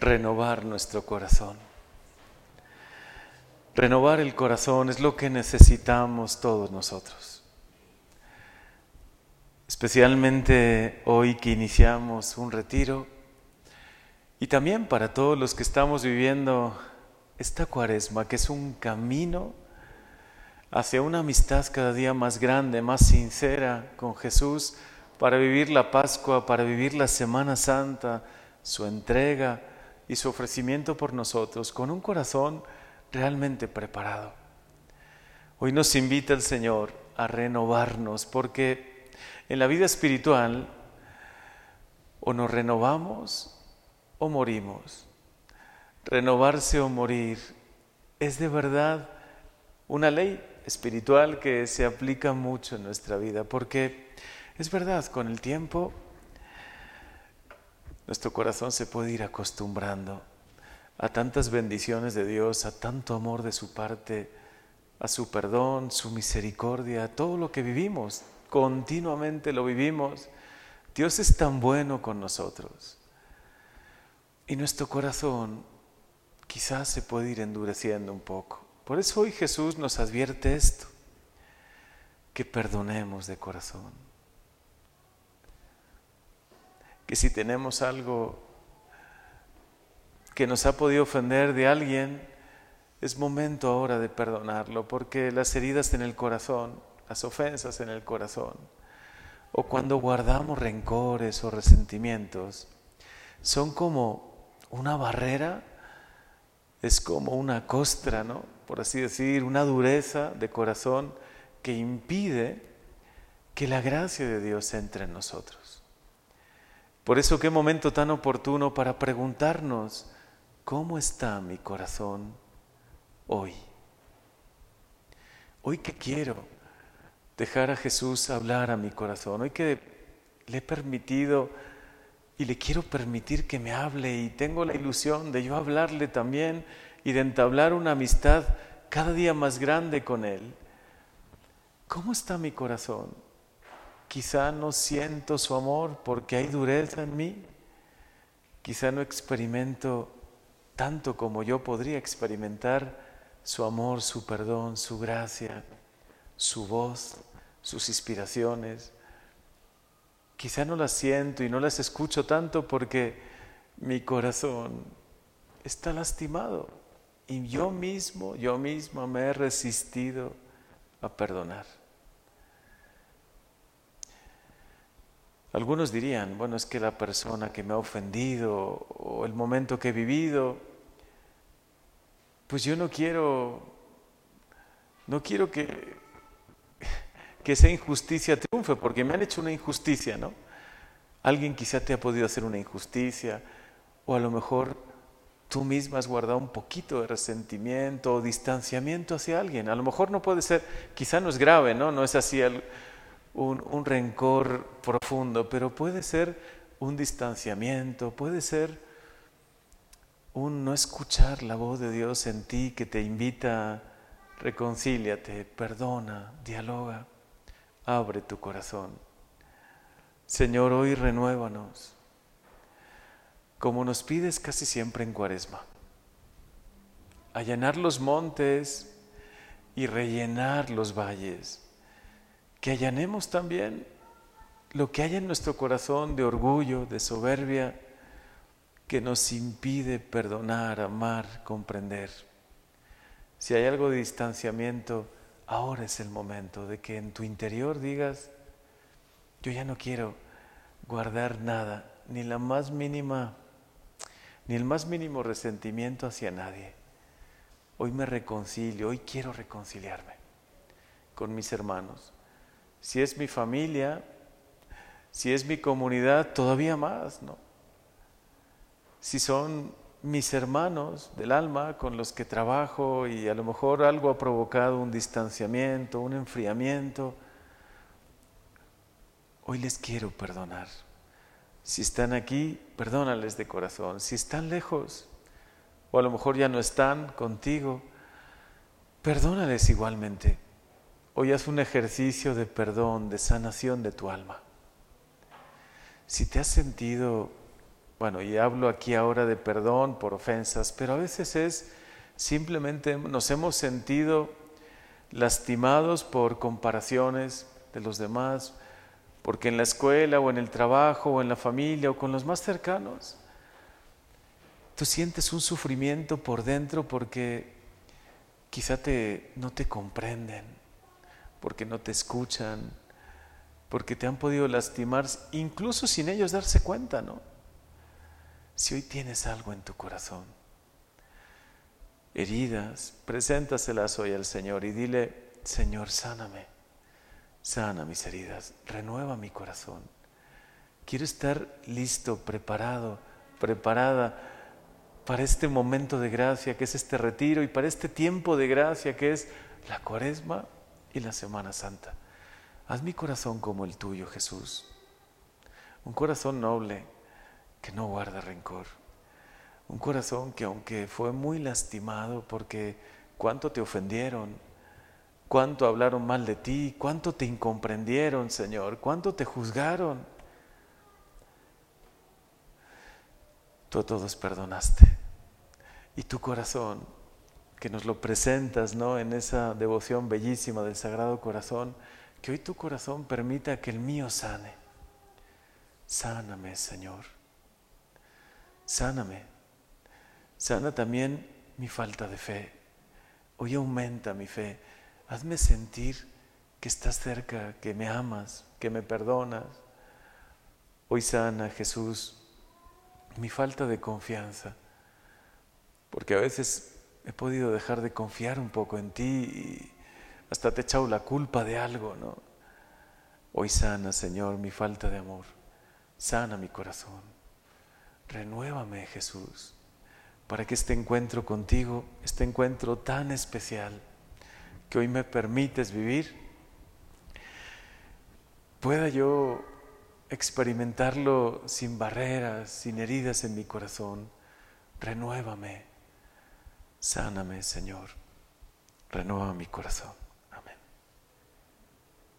renovar nuestro corazón. Renovar el corazón es lo que necesitamos todos nosotros. Especialmente hoy que iniciamos un retiro y también para todos los que estamos viviendo esta cuaresma, que es un camino hacia una amistad cada día más grande, más sincera con Jesús, para vivir la Pascua, para vivir la Semana Santa, su entrega y su ofrecimiento por nosotros, con un corazón realmente preparado. Hoy nos invita el Señor a renovarnos, porque en la vida espiritual o nos renovamos o morimos. Renovarse o morir es de verdad una ley espiritual que se aplica mucho en nuestra vida, porque es verdad, con el tiempo nuestro corazón se puede ir acostumbrando a tantas bendiciones de Dios, a tanto amor de su parte, a su perdón, su misericordia, a todo lo que vivimos, continuamente lo vivimos. Dios es tan bueno con nosotros. Y nuestro corazón quizás se puede ir endureciendo un poco. Por eso hoy Jesús nos advierte esto, que perdonemos de corazón. Que si tenemos algo que nos ha podido ofender de alguien, es momento ahora de perdonarlo, porque las heridas en el corazón, las ofensas en el corazón, o cuando guardamos rencores o resentimientos, son como una barrera, es como una costra, ¿no? por así decir, una dureza de corazón que impide que la gracia de Dios entre en nosotros. Por eso qué momento tan oportuno para preguntarnos, ¿cómo está mi corazón hoy? Hoy que quiero dejar a Jesús hablar a mi corazón, hoy que le he permitido y le quiero permitir que me hable y tengo la ilusión de yo hablarle también y de entablar una amistad cada día más grande con Él. ¿Cómo está mi corazón? Quizá no siento su amor porque hay dureza en mí. Quizá no experimento tanto como yo podría experimentar su amor, su perdón, su gracia, su voz, sus inspiraciones. Quizá no las siento y no las escucho tanto porque mi corazón está lastimado. Y yo mismo, yo mismo me he resistido a perdonar. Algunos dirían, bueno, es que la persona que me ha ofendido o el momento que he vivido, pues yo no quiero, no quiero que, que esa injusticia triunfe, porque me han hecho una injusticia, ¿no? Alguien quizá te ha podido hacer una injusticia, o a lo mejor tú misma has guardado un poquito de resentimiento o distanciamiento hacia alguien. A lo mejor no puede ser, quizá no es grave, ¿no? No es así un, rencor profundo, pero puede ser un distanciamiento, puede ser un no escuchar la voz de Dios en ti que te invita, reconcíliate, perdona, dialoga, abre tu corazón. Señor, hoy renuévanos como nos pides casi siempre en cuaresma. Allanar los montes y rellenar los valles. Que allanemos también lo que hay en nuestro corazón de orgullo, de soberbia, que nos impide perdonar, amar, comprender. Si hay algo de distanciamiento, ahora es el momento de que en tu interior digas, yo ya no quiero guardar nada, ni la más mínima ni el más mínimo resentimiento hacia nadie. Hoy me reconcilio, hoy quiero reconciliarme con mis hermanos. Si es mi familia, si es mi comunidad, todavía más, ¿no? Si son mis hermanos del alma con los que trabajo y a lo mejor algo ha provocado un distanciamiento, un enfriamiento, hoy les quiero perdonar. Si están aquí, perdónales de corazón. Si están lejos, o a lo mejor ya no están contigo, perdónales igualmente. Hoy haz un ejercicio de perdón, de sanación de tu alma. Si te has sentido bueno, y hablo aquí ahora de perdón por ofensas, pero a veces es simplemente nos hemos sentido lastimados por comparaciones de los demás, porque en la escuela o en el trabajo o en la familia o con los más cercanos, tú sientes un sufrimiento por dentro porque quizá te, no te comprenden, porque no te escuchan, porque te han podido lastimar, incluso sin ellos darse cuenta, ¿no? Si hoy tienes algo en tu corazón, heridas, preséntaselas hoy al Señor y dile, Señor, sáname, sana mis heridas, renueva mi corazón. Quiero estar listo, preparado, preparada para este momento de gracia que es este retiro y para este tiempo de gracia que es la cuaresma y la Semana Santa. Haz mi corazón como el tuyo, Jesús. Un corazón noble que no guarda rencor. Un corazón que aunque fue muy lastimado porque cuánto te ofendieron, cuánto hablaron mal de ti, cuánto te incomprendieron, Señor, cuánto te juzgaron, tú a todos perdonaste. Y tu corazón, que nos lo presentas ¿no? en esa devoción bellísima del Sagrado Corazón, que hoy tu corazón permita que el mío sane. Sáname, Señor. Sáname. Sana también mi falta de fe. Hoy aumenta mi fe. Hazme sentir que estás cerca, que me amas, que me perdonas. Hoy sana, Jesús, mi falta de confianza, porque a veces he podido dejar de confiar un poco en ti y hasta te he echado la culpa de algo, ¿no? Hoy sana, Señor, mi falta de amor, sana mi corazón, renuévame, Jesús, para que este encuentro contigo, este encuentro tan especial que hoy me permites vivir, pueda yo experimentarlo sin barreras, sin heridas en mi corazón. Renuévame, sáname, Señor, renueva mi corazón.